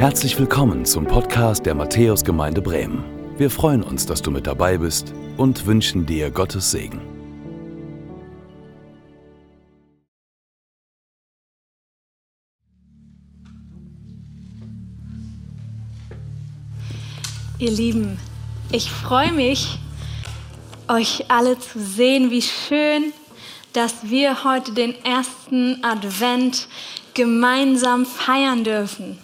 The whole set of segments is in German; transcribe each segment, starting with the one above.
Herzlich willkommen zum Podcast der Matthäusgemeinde Bremen. Wir freuen uns, dass du mit dabei bist und wünschen dir Gottes Segen. Ihr Lieben, ich freue mich, euch alle zu sehen. Wie schön, dass wir heute den ersten Advent gemeinsam feiern dürfen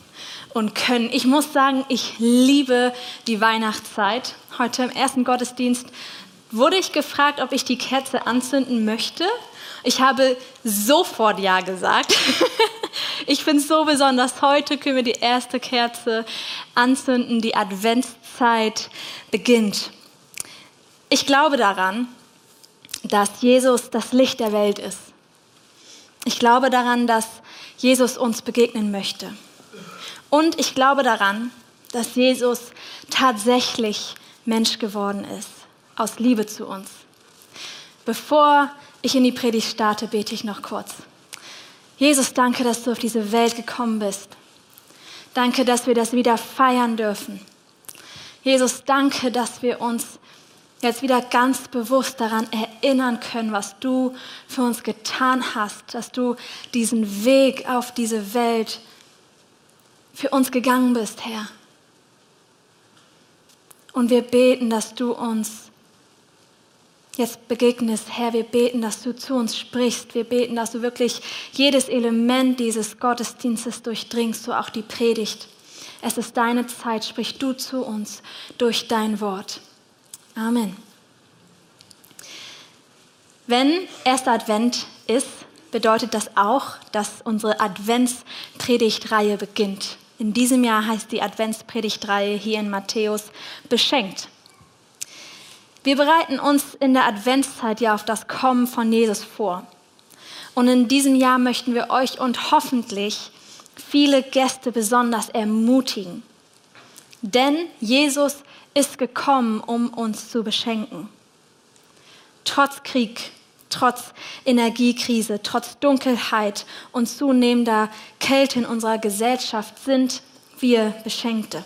und können. Ich muss sagen, ich liebe die Weihnachtszeit. Heute im ersten Gottesdienst wurde ich gefragt, ob ich die Kerze anzünden möchte. Ich habe sofort Ja gesagt. ich finde es so besonders. Heute können wir die erste Kerze anzünden. Die Adventszeit beginnt. Ich glaube daran, dass Jesus das Licht der Welt ist. Ich glaube daran, dass Jesus uns begegnen möchte. Und ich glaube daran, dass Jesus tatsächlich Mensch geworden ist, aus Liebe zu uns. Bevor ich in die Predigt starte, bete ich noch kurz. Jesus, danke, dass du auf diese Welt gekommen bist. Danke, dass wir das wieder feiern dürfen. Jesus, danke, dass wir uns jetzt wieder ganz bewusst daran erinnern können, was du für uns getan hast, dass du diesen Weg auf diese Welt für uns gegangen bist, Herr. Und wir beten, dass du uns jetzt begegnest, Herr. Wir beten, dass du zu uns sprichst. Wir beten, dass du wirklich jedes Element dieses Gottesdienstes durchdringst, so auch die Predigt. Es ist deine Zeit, sprich du zu uns durch dein Wort. Amen. Wenn erster Advent ist, bedeutet das auch, dass unsere Adventspredigtreihe beginnt. In diesem Jahr heißt die Adventspredigtreihe hier in Matthäus beschenkt. Wir bereiten uns in der Adventszeit ja auf das Kommen von Jesus vor. Und in diesem Jahr möchten wir euch und hoffentlich viele Gäste besonders ermutigen. Denn Jesus ist gekommen, um uns zu beschenken. Trotz Krieg, trotz Energiekrise, trotz Dunkelheit und zunehmender Kälte in unserer Gesellschaft sind wir Beschenkte.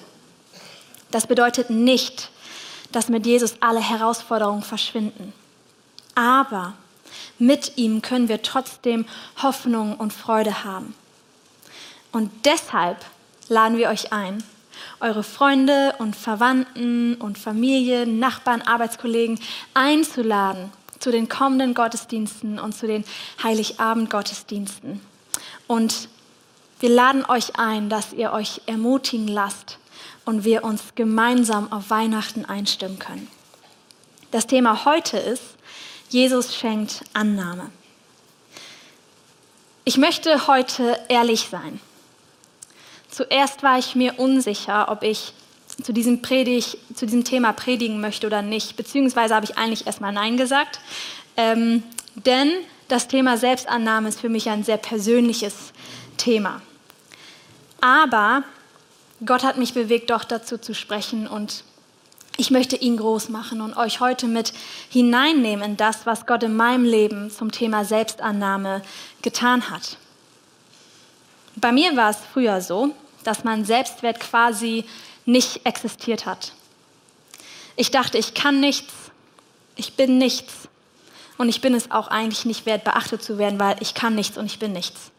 Das bedeutet nicht, dass mit Jesus alle Herausforderungen verschwinden. Aber mit ihm können wir trotzdem Hoffnung und Freude haben. Und deshalb laden wir euch ein, eure Freunde und Verwandten und Familie, Nachbarn, Arbeitskollegen einzuladen zu den kommenden Gottesdiensten und zu den Heiligabend-Gottesdiensten. Und wir laden euch ein, dass ihr euch ermutigen lasst und wir uns gemeinsam auf Weihnachten einstimmen können. Das Thema heute ist, Jesus schenkt Annahme. Ich möchte heute ehrlich sein. Zuerst war ich mir unsicher, ob ich zu diesem, Predig, zu diesem Thema predigen möchte oder nicht. Beziehungsweise habe ich eigentlich erstmal Nein gesagt. Ähm, denn das Thema Selbstannahme ist für mich ein sehr persönliches Thema. Aber Gott hat mich bewegt, doch dazu zu sprechen und ich möchte ihn groß machen und euch heute mit hineinnehmen in das, was Gott in meinem Leben zum Thema Selbstannahme getan hat. Bei mir war es früher so, dass mein Selbstwert quasi nicht existiert hat. Ich dachte, ich kann nichts, ich bin nichts und ich bin es auch eigentlich nicht wert, beachtet zu werden, weil ich kann nichts und ich bin nichts.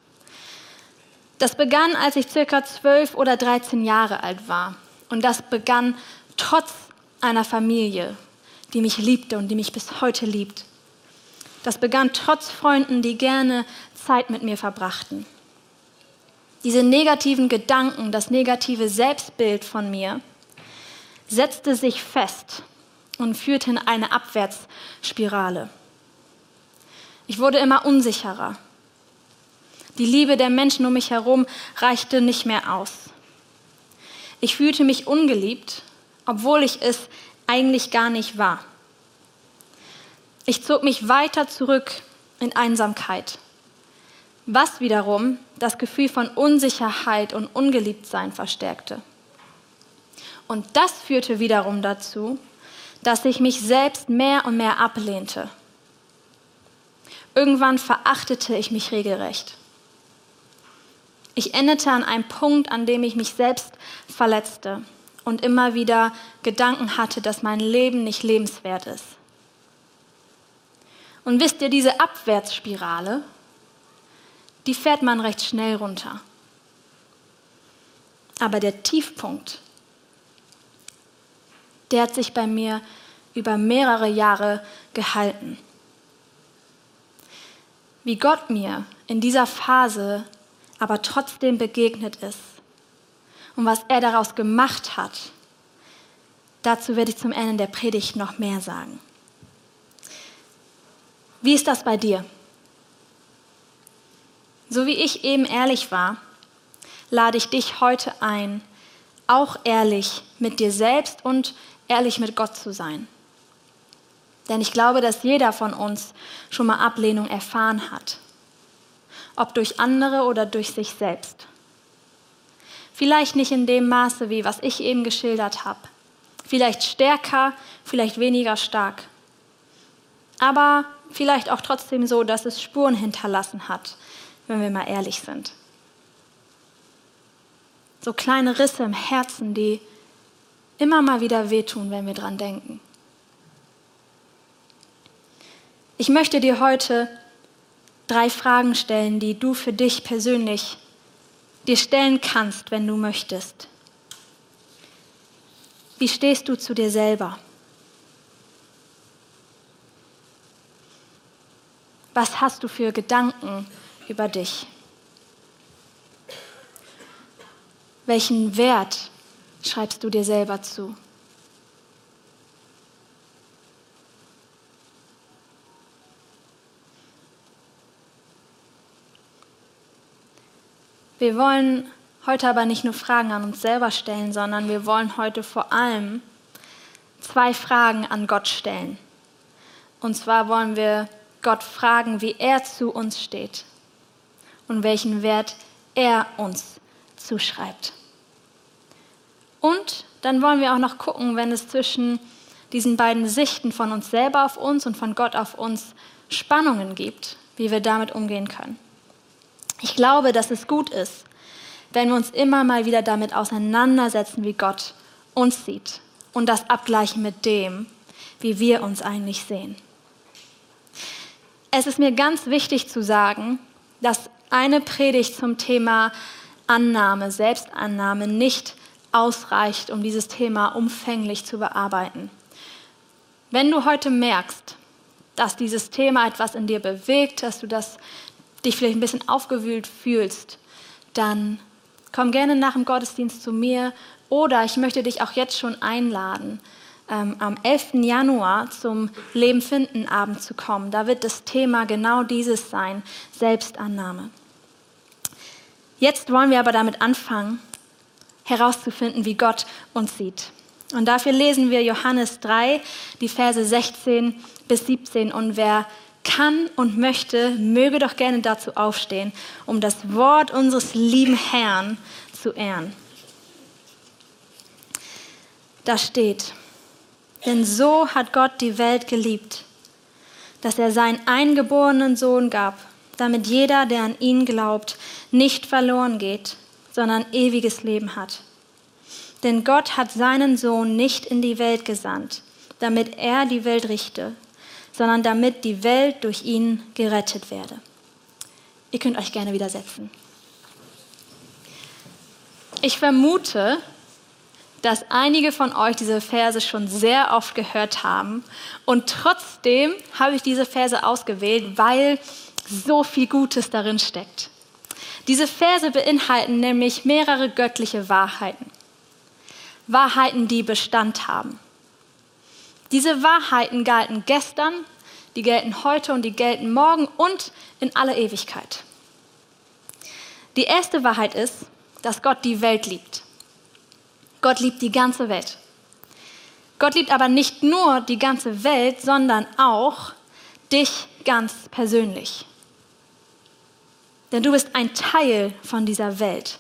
Das begann, als ich circa zwölf oder 13 Jahre alt war. Und das begann trotz einer Familie, die mich liebte und die mich bis heute liebt. Das begann trotz Freunden, die gerne Zeit mit mir verbrachten. Diese negativen Gedanken, das negative Selbstbild von mir setzte sich fest und führte in eine Abwärtsspirale. Ich wurde immer unsicherer. Die Liebe der Menschen um mich herum reichte nicht mehr aus. Ich fühlte mich ungeliebt, obwohl ich es eigentlich gar nicht war. Ich zog mich weiter zurück in Einsamkeit was wiederum das Gefühl von Unsicherheit und Ungeliebtsein verstärkte. Und das führte wiederum dazu, dass ich mich selbst mehr und mehr ablehnte. Irgendwann verachtete ich mich regelrecht. Ich endete an einem Punkt, an dem ich mich selbst verletzte und immer wieder Gedanken hatte, dass mein Leben nicht lebenswert ist. Und wisst ihr, diese Abwärtsspirale, die fährt man recht schnell runter. Aber der Tiefpunkt, der hat sich bei mir über mehrere Jahre gehalten. Wie Gott mir in dieser Phase aber trotzdem begegnet ist und was er daraus gemacht hat, dazu werde ich zum Ende der Predigt noch mehr sagen. Wie ist das bei dir? So wie ich eben ehrlich war, lade ich dich heute ein, auch ehrlich mit dir selbst und ehrlich mit Gott zu sein. Denn ich glaube, dass jeder von uns schon mal Ablehnung erfahren hat, ob durch andere oder durch sich selbst. Vielleicht nicht in dem Maße, wie was ich eben geschildert habe. Vielleicht stärker, vielleicht weniger stark. Aber vielleicht auch trotzdem so, dass es Spuren hinterlassen hat, wenn wir mal ehrlich sind. So kleine Risse im Herzen, die immer mal wieder wehtun, wenn wir dran denken. Ich möchte dir heute drei Fragen stellen, die du für dich persönlich dir stellen kannst, wenn du möchtest. Wie stehst du zu dir selber? Was hast du für Gedanken über dich? Welchen Wert schreibst du dir selber zu? Wir wollen heute aber nicht nur Fragen an uns selber stellen, sondern wir wollen heute vor allem zwei Fragen an Gott stellen. Und zwar wollen wir Gott fragen, wie er zu uns steht und welchen Wert er uns zuschreibt. Und dann wollen wir auch noch gucken, wenn es zwischen diesen beiden Sichten von uns selber auf uns und von Gott auf uns Spannungen gibt, wie wir damit umgehen können. Ich glaube, dass es gut ist, wenn wir uns immer mal wieder damit auseinandersetzen, wie Gott uns sieht und das abgleichen mit dem, wie wir uns eigentlich sehen. Es ist mir ganz wichtig zu sagen, dass eine Predigt zum Thema Annahme, Selbstannahme nicht ausreicht, um dieses Thema umfänglich zu bearbeiten. Wenn du heute merkst, dass dieses Thema etwas in dir bewegt, dass du das dich vielleicht ein bisschen aufgewühlt fühlst, dann komm gerne nach dem Gottesdienst zu mir oder ich möchte dich auch jetzt schon einladen, ähm, am 11. Januar zum Leben finden Abend zu kommen. Da wird das Thema genau dieses sein, Selbstannahme. Jetzt wollen wir aber damit anfangen, herauszufinden, wie Gott uns sieht. Und dafür lesen wir Johannes 3, die Verse 16 bis 17. Und wer kann und möchte, möge doch gerne dazu aufstehen, um das Wort unseres lieben Herrn zu ehren. Da steht, denn so hat Gott die Welt geliebt, dass er seinen eingeborenen Sohn gab, damit jeder, der an ihn glaubt, nicht verloren geht, sondern ewiges Leben hat. Denn Gott hat seinen Sohn nicht in die Welt gesandt, damit er die Welt richte, sondern damit die Welt durch ihn gerettet werde. Ihr könnt euch gerne widersetzen. Ich vermute, dass einige von euch diese Verse schon sehr oft gehört haben und trotzdem habe ich diese Verse ausgewählt, weil so viel Gutes darin steckt. Diese Verse beinhalten nämlich mehrere göttliche Wahrheiten. Wahrheiten, die Bestand haben. Diese Wahrheiten galten gestern, die gelten heute und die gelten morgen und in aller Ewigkeit. Die erste Wahrheit ist, dass Gott die Welt liebt. Gott liebt die ganze Welt. Gott liebt aber nicht nur die ganze Welt, sondern auch dich ganz persönlich. Denn du bist ein Teil von dieser Welt.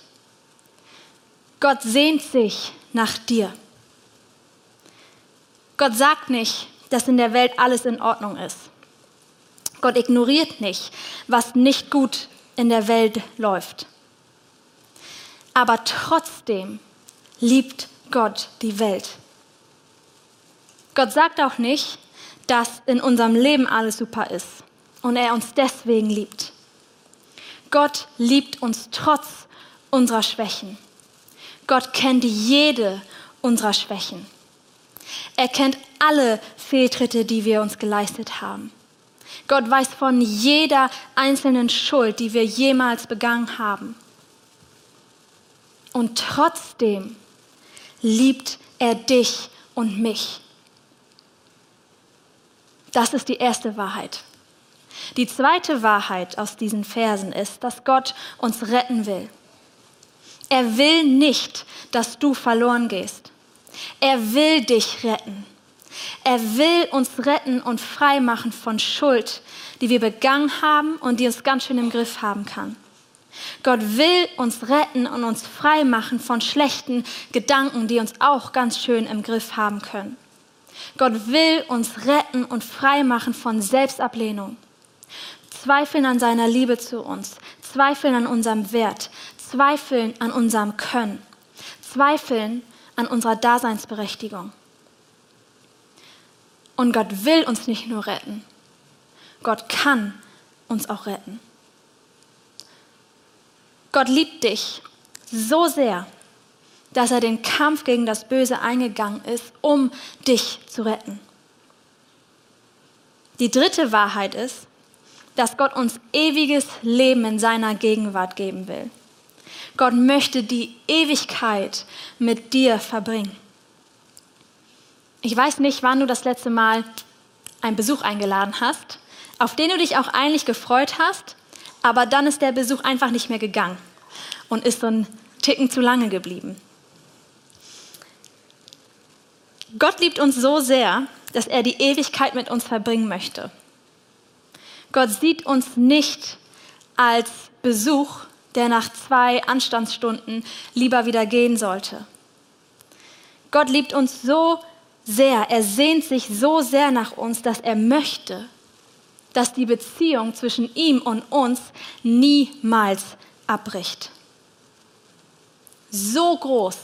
Gott sehnt sich nach dir. Gott sagt nicht, dass in der Welt alles in Ordnung ist. Gott ignoriert nicht, was nicht gut in der Welt läuft. Aber trotzdem liebt Gott die Welt. Gott sagt auch nicht, dass in unserem Leben alles super ist und er uns deswegen liebt. Gott liebt uns trotz unserer Schwächen. Gott kennt jede unserer Schwächen. Er kennt alle Fehltritte, die wir uns geleistet haben. Gott weiß von jeder einzelnen Schuld, die wir jemals begangen haben. Und trotzdem liebt er dich und mich. Das ist die erste Wahrheit. Die zweite Wahrheit aus diesen Versen ist, dass Gott uns retten will. Er will nicht, dass du verloren gehst. Er will dich retten. Er will uns retten und frei machen von Schuld, die wir begangen haben und die uns ganz schön im Griff haben kann. Gott will uns retten und uns frei machen von schlechten Gedanken, die uns auch ganz schön im Griff haben können. Gott will uns retten und frei machen von Selbstablehnung. Zweifeln an seiner Liebe zu uns, zweifeln an unserem Wert, zweifeln an unserem Können, zweifeln an unserer Daseinsberechtigung. Und Gott will uns nicht nur retten, Gott kann uns auch retten. Gott liebt dich so sehr, dass er den Kampf gegen das Böse eingegangen ist, um dich zu retten. Die dritte Wahrheit ist, dass Gott uns ewiges Leben in seiner Gegenwart geben will. Gott möchte die Ewigkeit mit dir verbringen. Ich weiß nicht, wann du das letzte Mal einen Besuch eingeladen hast, auf den du dich auch eigentlich gefreut hast, aber dann ist der Besuch einfach nicht mehr gegangen und ist so ein Ticken zu lange geblieben. Gott liebt uns so sehr, dass er die Ewigkeit mit uns verbringen möchte. Gott sieht uns nicht als Besuch, der nach zwei Anstandsstunden lieber wieder gehen sollte. Gott liebt uns so sehr, er sehnt sich so sehr nach uns, dass er möchte, dass die Beziehung zwischen ihm und uns niemals abbricht. So groß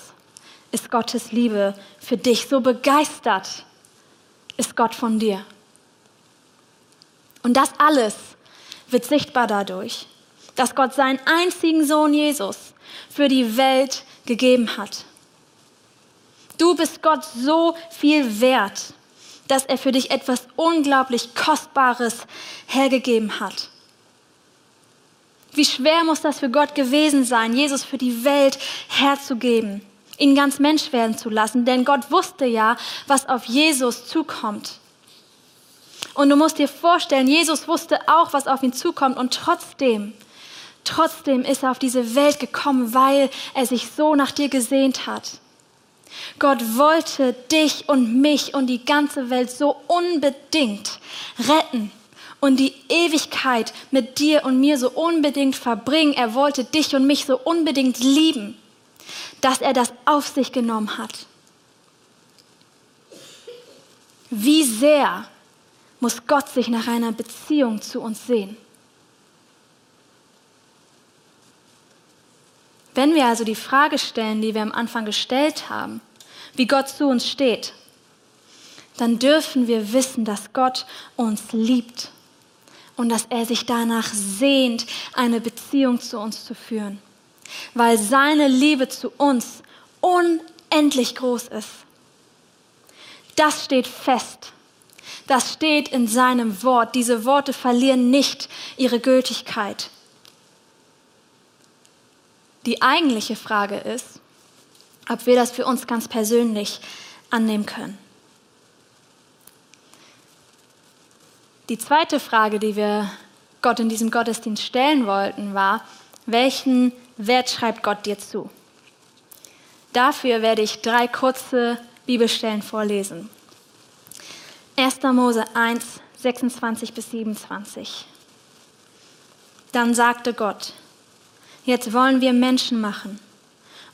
ist Gottes Liebe für dich, so begeistert ist Gott von dir. Und das alles wird sichtbar dadurch, dass Gott seinen einzigen Sohn Jesus für die Welt gegeben hat. Du bist Gott so viel wert, dass er für dich etwas unglaublich Kostbares hergegeben hat. Wie schwer muss das für Gott gewesen sein, Jesus für die Welt herzugeben, ihn ganz Mensch werden zu lassen, denn Gott wusste ja, was auf Jesus zukommt. Und du musst dir vorstellen, Jesus wusste auch, was auf ihn zukommt und trotzdem, trotzdem ist er auf diese Welt gekommen, weil er sich so nach dir gesehnt hat. Gott wollte dich und mich und die ganze Welt so unbedingt retten und die Ewigkeit mit dir und mir so unbedingt verbringen. Er wollte dich und mich so unbedingt lieben, dass er das auf sich genommen hat. Wie sehr muss Gott sich nach einer Beziehung zu uns sehen? Wenn wir also die Frage stellen, die wir am Anfang gestellt haben, wie Gott zu uns steht, dann dürfen wir wissen, dass Gott uns liebt und dass er sich danach sehnt, eine Beziehung zu uns zu führen, weil seine Liebe zu uns unendlich groß ist. Das steht fest. Das steht in seinem Wort. Diese Worte verlieren nicht ihre Gültigkeit. Die eigentliche Frage ist, ob wir das für uns ganz persönlich annehmen können. Die zweite Frage, die wir Gott in diesem Gottesdienst stellen wollten, war, welchen Wert schreibt Gott dir zu? Dafür werde ich drei kurze Bibelstellen vorlesen. 1. Mose 1, 26 bis 27. Dann sagte Gott, jetzt wollen wir Menschen machen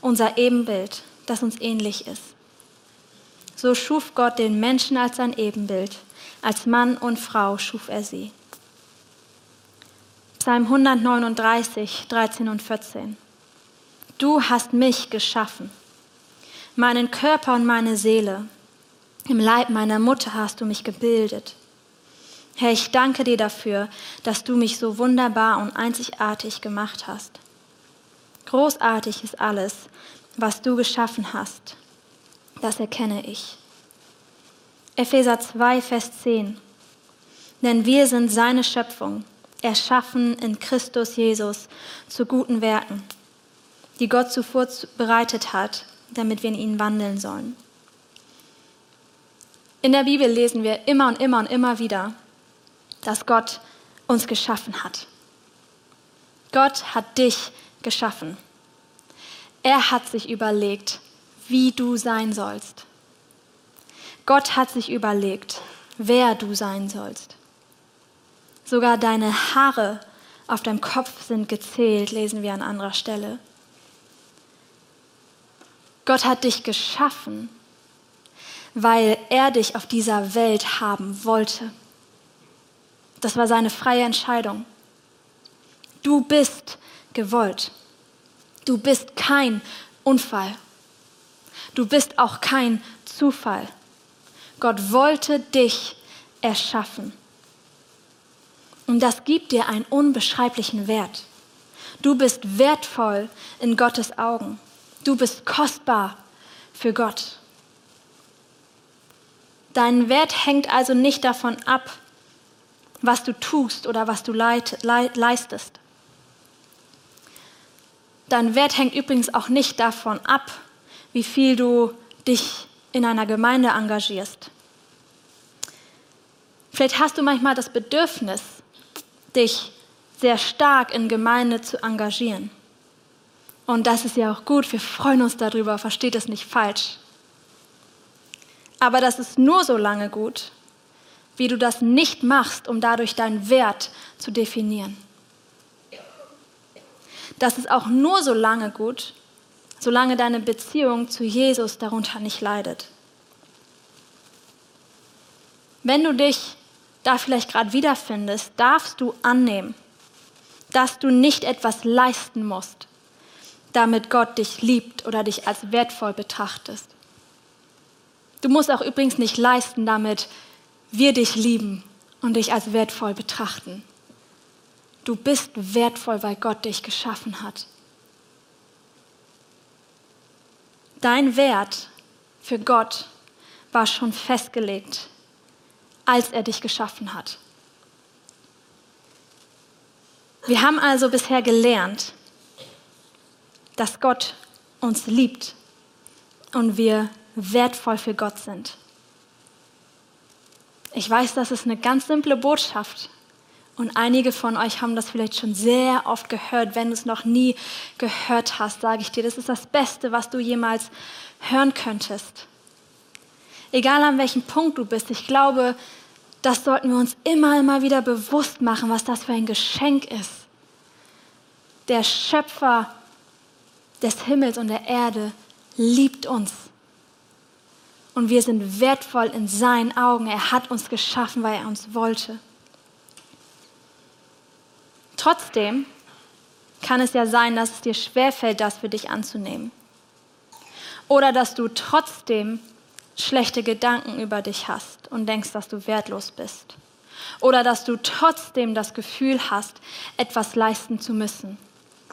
unser Ebenbild, das uns ähnlich ist. So schuf Gott den Menschen als sein Ebenbild, als Mann und Frau schuf er sie. Psalm 139, 13 und 14. du hast mich geschaffen, meinen Körper und meine Seele. Im Leib meiner Mutter hast du mich gebildet. Herr, ich danke dir dafür, dass du mich so wunderbar und einzigartig gemacht hast. Großartig ist alles, was du geschaffen hast. Das erkenne ich. Epheser 2, Vers 10. Denn wir sind seine Schöpfung, erschaffen in Christus Jesus zu guten Werken, die Gott zuvor bereitet hat, damit wir in ihnen wandeln sollen. In der Bibel lesen wir immer und immer und immer wieder, dass Gott uns geschaffen hat. Gott hat dich geschaffen. Er hat sich überlegt, wie du sein sollst. Gott hat sich überlegt, wer du sein sollst. Sogar deine Haare auf deinem Kopf sind gezählt, lesen wir an anderer Stelle. Gott hat dich geschaffen, weil er dich auf dieser Welt haben wollte. Das war seine freie Entscheidung. Du bist gewollt. Du bist kein Unfall. Du bist auch kein Zufall. Gott wollte dich erschaffen. Und das gibt dir einen unbeschreiblichen Wert. Du bist wertvoll in Gottes Augen. Du bist kostbar für Gott. Dein Wert hängt also nicht davon ab, was du tust oder was du leistest. Dein Wert hängt übrigens auch nicht davon ab, wie viel du dich in einer Gemeinde engagierst. Vielleicht hast du manchmal das Bedürfnis, dich sehr stark in Gemeinde zu engagieren. Und das ist ja auch gut, wir freuen uns darüber, versteht es nicht falsch. Aber das ist nur so lange gut, wie du das nicht machst, um dadurch deinen Wert zu definieren. Das ist auch nur so lange gut, solange deine Beziehung zu Jesus darunter nicht leidet. Wenn du dich da vielleicht gerade wiederfindest, darfst du annehmen, dass du nicht etwas leisten musst, damit Gott dich liebt oder dich als wertvoll betrachtest. Du musst auch übrigens nicht leisten, damit wir dich lieben und dich als wertvoll betrachten. Du bist wertvoll, weil Gott dich geschaffen hat. Dein Wert für Gott war schon festgelegt, als er dich geschaffen hat. Wir haben also bisher gelernt, dass Gott uns liebt und wir wertvoll für Gott sind. Ich weiß, das ist eine ganz simple Botschaft. Und einige von euch haben das vielleicht schon sehr oft gehört. Wenn du es noch nie gehört hast, sage ich dir, das ist das Beste, was du jemals hören könntest. Egal an welchem Punkt du bist, ich glaube, das sollten wir uns immer, immer wieder bewusst machen, was das für ein Geschenk ist. Der Schöpfer des Himmels und der Erde liebt uns. Und wir sind wertvoll in seinen Augen. Er hat uns geschaffen, weil er uns wollte. Trotzdem kann es ja sein, dass es dir schwerfällt, das für dich anzunehmen. Oder dass du trotzdem schlechte Gedanken über dich hast und denkst, dass du wertlos bist. Oder dass du trotzdem das Gefühl hast, etwas leisten zu müssen,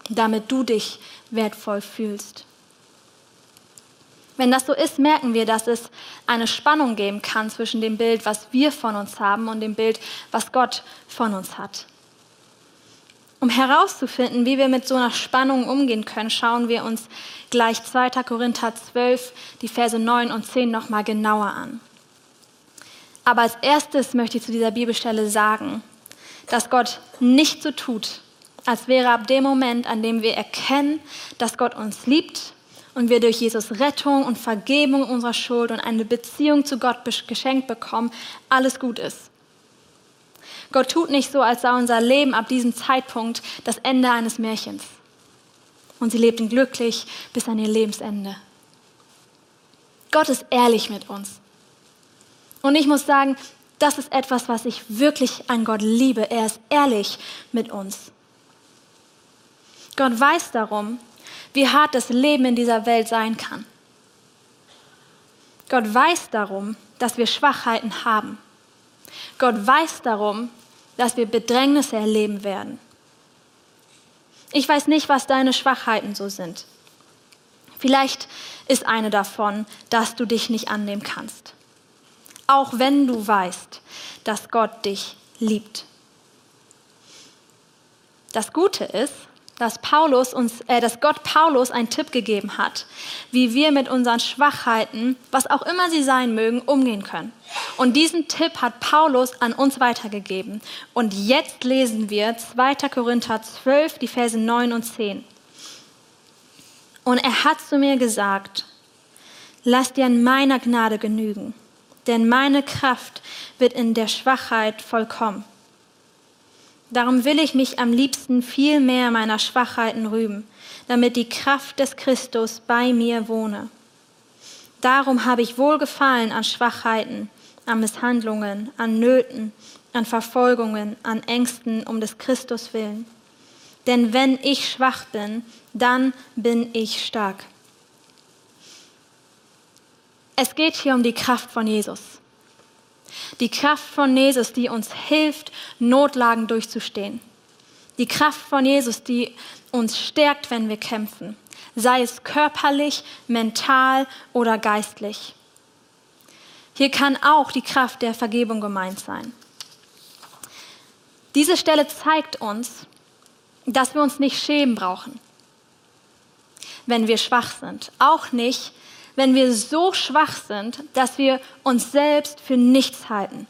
damit du dich wertvoll fühlst. Wenn das so ist, merken wir, dass es eine Spannung geben kann zwischen dem Bild, was wir von uns haben und dem Bild, was Gott von uns hat. Um herauszufinden, wie wir mit so einer Spannung umgehen können, schauen wir uns gleich 2. Korinther 12, die Verse 9 und 10 nochmal genauer an. Aber als erstes möchte ich zu dieser Bibelstelle sagen, dass Gott nicht so tut, als wäre ab dem Moment, an dem wir erkennen, dass Gott uns liebt und wir durch Jesus Rettung und Vergebung unserer Schuld und eine Beziehung zu Gott geschenkt bekommen, alles gut ist. Gott tut nicht so, als sei unser Leben ab diesem Zeitpunkt das Ende eines Märchens. Und sie lebten glücklich bis an ihr Lebensende. Gott ist ehrlich mit uns. Und ich muss sagen, das ist etwas, was ich wirklich an Gott liebe. Er ist ehrlich mit uns. Gott weiß darum, wie hart das Leben in dieser Welt sein kann. Gott weiß darum, dass wir Schwachheiten haben. Gott weiß darum, dass wir Bedrängnisse erleben werden. Ich weiß nicht, was deine Schwachheiten so sind. Vielleicht ist eine davon, dass du dich nicht annehmen kannst. Auch wenn du weißt, dass Gott dich liebt. Das Gute ist, dass, Paulus uns, äh, dass Gott Paulus einen Tipp gegeben hat, wie wir mit unseren Schwachheiten, was auch immer sie sein mögen, umgehen können. Und diesen Tipp hat Paulus an uns weitergegeben. Und jetzt lesen wir 2. Korinther 12, die Verse 9 und 10. Und er hat zu mir gesagt, lass dir an meiner Gnade genügen, denn meine Kraft wird in der Schwachheit vollkommen. Darum will ich mich am liebsten viel mehr meiner Schwachheiten rühmen, damit die Kraft des Christus bei mir wohne. Darum habe ich Wohlgefallen an Schwachheiten, an Misshandlungen, an Nöten, an Verfolgungen, an Ängsten um des Christus willen. Denn wenn ich schwach bin, dann bin ich stark. Es geht hier um die Kraft von Jesus. Die Kraft von Jesus, die uns hilft, Notlagen durchzustehen. Die Kraft von Jesus, die uns stärkt, wenn wir kämpfen, sei es körperlich, mental oder geistlich. Hier kann auch die Kraft der Vergebung gemeint sein. Diese Stelle zeigt uns, dass wir uns nicht schämen brauchen, wenn wir schwach sind. Auch nicht, wenn wir so schwach sind, dass wir uns selbst für nichts halten.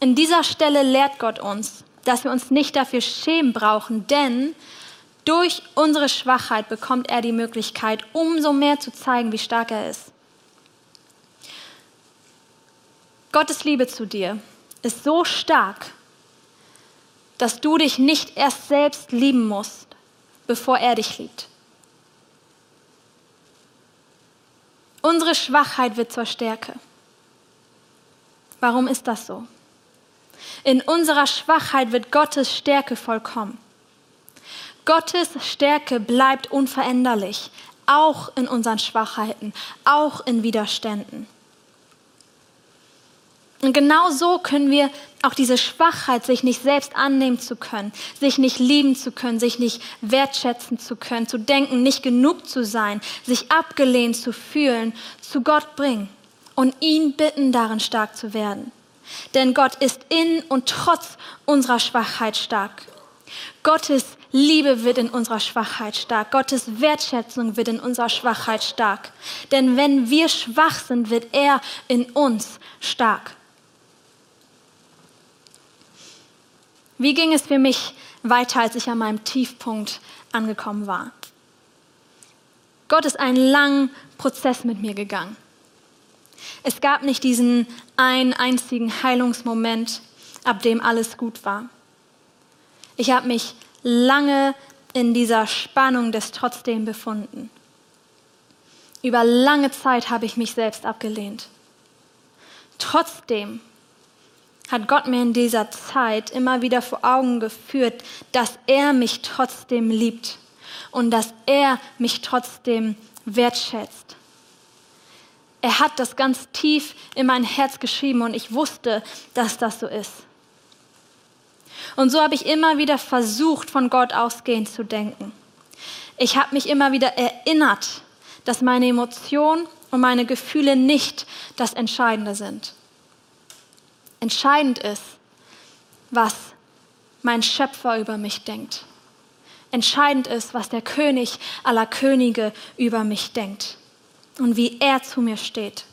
In dieser Stelle lehrt Gott uns, dass wir uns nicht dafür schämen brauchen, denn durch unsere Schwachheit bekommt er die Möglichkeit, umso mehr zu zeigen, wie stark er ist. Gottes Liebe zu dir ist so stark, dass du dich nicht erst selbst lieben musst, bevor er dich liebt. Unsere Schwachheit wird zur Stärke. Warum ist das so? In unserer Schwachheit wird Gottes Stärke vollkommen. Gottes Stärke bleibt unveränderlich, auch in unseren Schwachheiten, auch in Widerständen. Und genau so können wir auch diese Schwachheit, sich nicht selbst annehmen zu können, sich nicht lieben zu können, sich nicht wertschätzen zu können, zu denken, nicht genug zu sein, sich abgelehnt zu fühlen, zu Gott bringen und ihn bitten, darin stark zu werden. Denn Gott ist in und trotz unserer Schwachheit stark. Gottes Liebe wird in unserer Schwachheit stark. Gottes Wertschätzung wird in unserer Schwachheit stark. Denn wenn wir schwach sind, wird er in uns stark. Wie ging es für mich weiter, als ich an meinem Tiefpunkt angekommen war? Gott ist einen langen Prozess mit mir gegangen. Es gab nicht diesen einen einzigen Heilungsmoment, ab dem alles gut war. Ich habe mich lange in dieser Spannung des Trotzdem befunden. Über lange Zeit habe ich mich selbst abgelehnt. Trotzdem hat Gott mir in dieser Zeit immer wieder vor Augen geführt, dass er mich trotzdem liebt und dass er mich trotzdem wertschätzt. Er hat das ganz tief in mein Herz geschrieben und ich wusste, dass das so ist. Und so habe ich immer wieder versucht, von Gott ausgehend zu denken. Ich habe mich immer wieder erinnert, dass meine Emotionen und meine Gefühle nicht das Entscheidende sind. Entscheidend ist, was mein Schöpfer über mich denkt. Entscheidend ist, was der König aller Könige über mich denkt und wie er zu mir steht.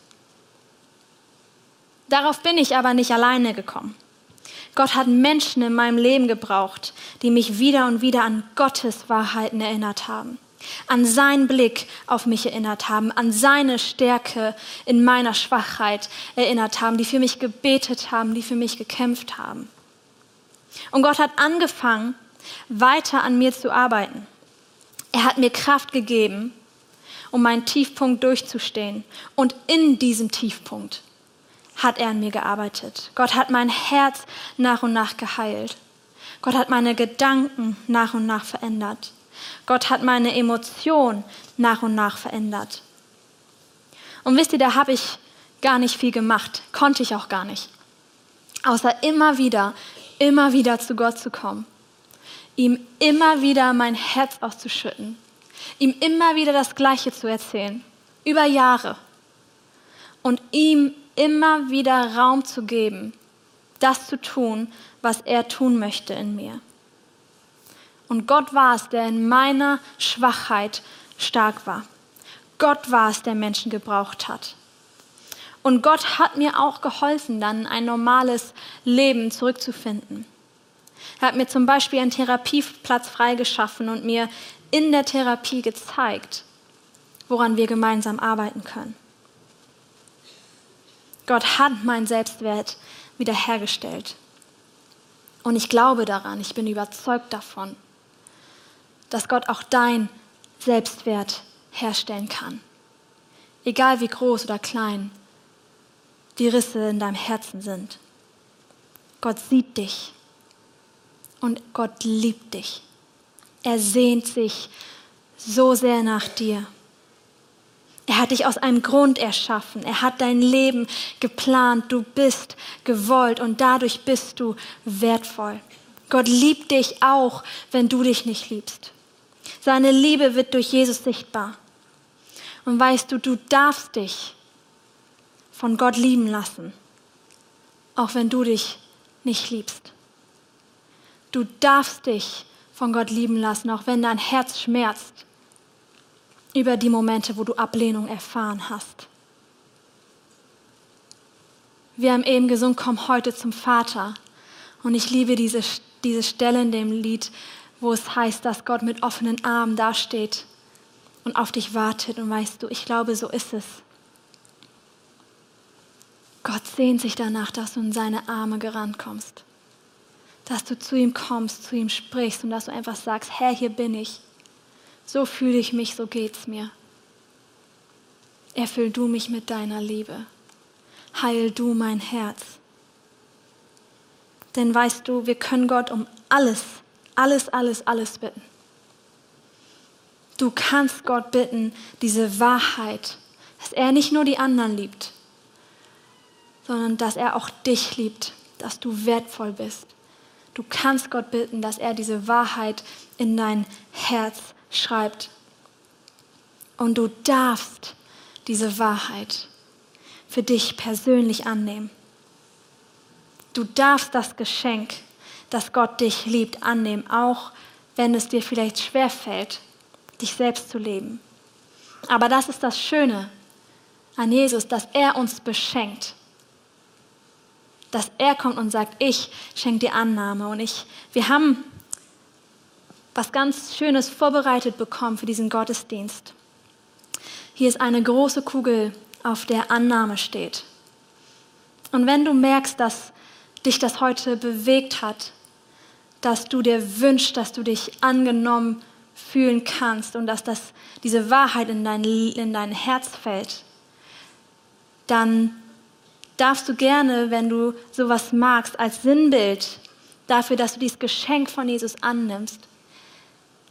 Darauf bin ich aber nicht alleine gekommen. Gott hat Menschen in meinem Leben gebraucht, die mich wieder und wieder an Gottes Wahrheiten erinnert haben an seinen Blick auf mich erinnert haben, an seine Stärke in meiner Schwachheit erinnert haben, die für mich gebetet haben, die für mich gekämpft haben. Und Gott hat angefangen, weiter an mir zu arbeiten. Er hat mir Kraft gegeben, um meinen Tiefpunkt durchzustehen. Und in diesem Tiefpunkt hat er an mir gearbeitet. Gott hat mein Herz nach und nach geheilt. Gott hat meine Gedanken nach und nach verändert. Gott hat meine Emotion nach und nach verändert. Und wisst ihr, da habe ich gar nicht viel gemacht, konnte ich auch gar nicht. Außer immer wieder, immer wieder zu Gott zu kommen, ihm immer wieder mein Herz auszuschütten, ihm immer wieder das Gleiche zu erzählen, über Jahre und ihm immer wieder Raum zu geben, das zu tun, was er tun möchte in mir. Und Gott war es, der in meiner Schwachheit stark war. Gott war es, der Menschen gebraucht hat. Und Gott hat mir auch geholfen, dann ein normales Leben zurückzufinden. Er hat mir zum Beispiel einen Therapieplatz freigeschaffen und mir in der Therapie gezeigt, woran wir gemeinsam arbeiten können. Gott hat meinen Selbstwert wiederhergestellt. Und ich glaube daran, ich bin überzeugt davon, dass Gott auch dein Selbstwert herstellen kann. Egal wie groß oder klein die Risse in deinem Herzen sind. Gott sieht dich und Gott liebt dich. Er sehnt sich so sehr nach dir. Er hat dich aus einem Grund erschaffen. Er hat dein Leben geplant. Du bist gewollt und dadurch bist du wertvoll. Gott liebt dich auch, wenn du dich nicht liebst. Seine Liebe wird durch Jesus sichtbar. Und weißt du, du darfst dich von Gott lieben lassen, auch wenn du dich nicht liebst. Du darfst dich von Gott lieben lassen, auch wenn dein Herz schmerzt über die Momente, wo du Ablehnung erfahren hast. Wir haben eben gesungen, komm heute zum Vater. Und ich liebe diese, diese Stelle in dem Lied, wo es heißt, dass Gott mit offenen Armen dasteht und auf dich wartet. Und weißt du, ich glaube, so ist es. Gott sehnt sich danach, dass du in seine Arme gerannt kommst. Dass du zu ihm kommst, zu ihm sprichst und dass du einfach sagst, Herr, hier bin ich. So fühle ich mich, so geht's mir. Erfüll du mich mit deiner Liebe. Heil du mein Herz. Denn weißt du, wir können Gott um alles, alles, alles, alles bitten. Du kannst Gott bitten, diese Wahrheit, dass er nicht nur die anderen liebt, sondern dass er auch dich liebt, dass du wertvoll bist. Du kannst Gott bitten, dass er diese Wahrheit in dein Herz schreibt. Und du darfst diese Wahrheit für dich persönlich annehmen. Du darfst das Geschenk, dass Gott dich liebt, annehmen, auch wenn es dir vielleicht schwer fällt, dich selbst zu leben. Aber das ist das Schöne an Jesus, dass er uns beschenkt dass er kommt und sagt, ich schenke dir Annahme. Und ich, wir haben was ganz Schönes vorbereitet bekommen für diesen Gottesdienst. Hier ist eine große Kugel, auf der Annahme steht. Und wenn du merkst, dass dich das heute bewegt hat, dass du dir wünschst, dass du dich angenommen fühlen kannst und dass das, diese Wahrheit in dein, in dein Herz fällt, dann darfst du gerne, wenn du sowas magst, als Sinnbild dafür, dass du dieses Geschenk von Jesus annimmst,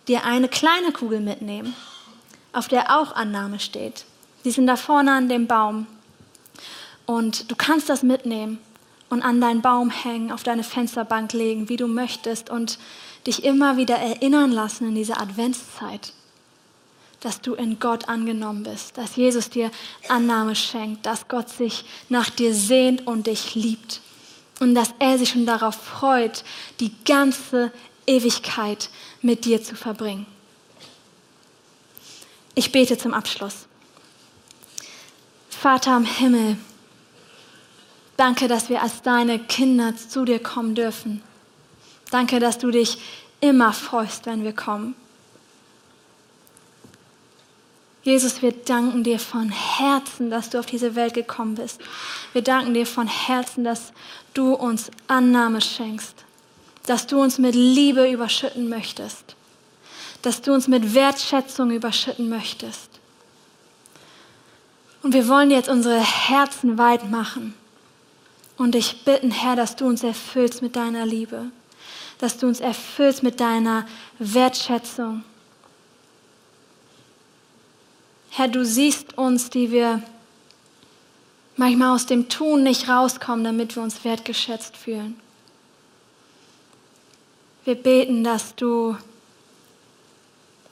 dir eine kleine Kugel mitnehmen, auf der auch Annahme steht. Die sind da vorne an dem Baum. Und du kannst das mitnehmen und an deinen Baum hängen, auf deine Fensterbank legen, wie du möchtest und dich immer wieder erinnern lassen in dieser Adventszeit dass du in Gott angenommen bist, dass Jesus dir Annahme schenkt, dass Gott sich nach dir sehnt und dich liebt und dass er sich schon darauf freut, die ganze Ewigkeit mit dir zu verbringen. Ich bete zum Abschluss. Vater im Himmel, danke, dass wir als deine Kinder zu dir kommen dürfen. Danke, dass du dich immer freust, wenn wir kommen. Jesus, wir danken dir von Herzen, dass du auf diese Welt gekommen bist. Wir danken dir von Herzen, dass du uns Annahme schenkst, dass du uns mit Liebe überschütten möchtest, dass du uns mit Wertschätzung überschütten möchtest. Und wir wollen jetzt unsere Herzen weit machen und dich bitten, Herr, dass du uns erfüllst mit deiner Liebe, dass du uns erfüllst mit deiner Wertschätzung, Herr, du siehst uns, die wir manchmal aus dem Tun nicht rauskommen, damit wir uns wertgeschätzt fühlen. Wir beten, dass du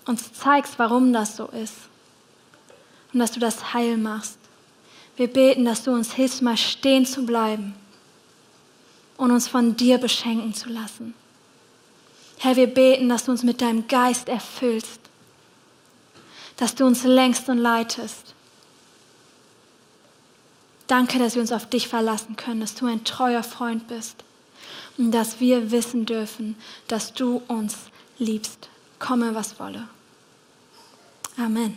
uns zeigst, warum das so ist und dass du das heil machst. Wir beten, dass du uns hilfst, mal stehen zu bleiben und uns von dir beschenken zu lassen. Herr, wir beten, dass du uns mit deinem Geist erfüllst, dass du uns längst und leitest. Danke, dass wir uns auf dich verlassen können, dass du ein treuer Freund bist und dass wir wissen dürfen, dass du uns liebst, komme was wolle. Amen.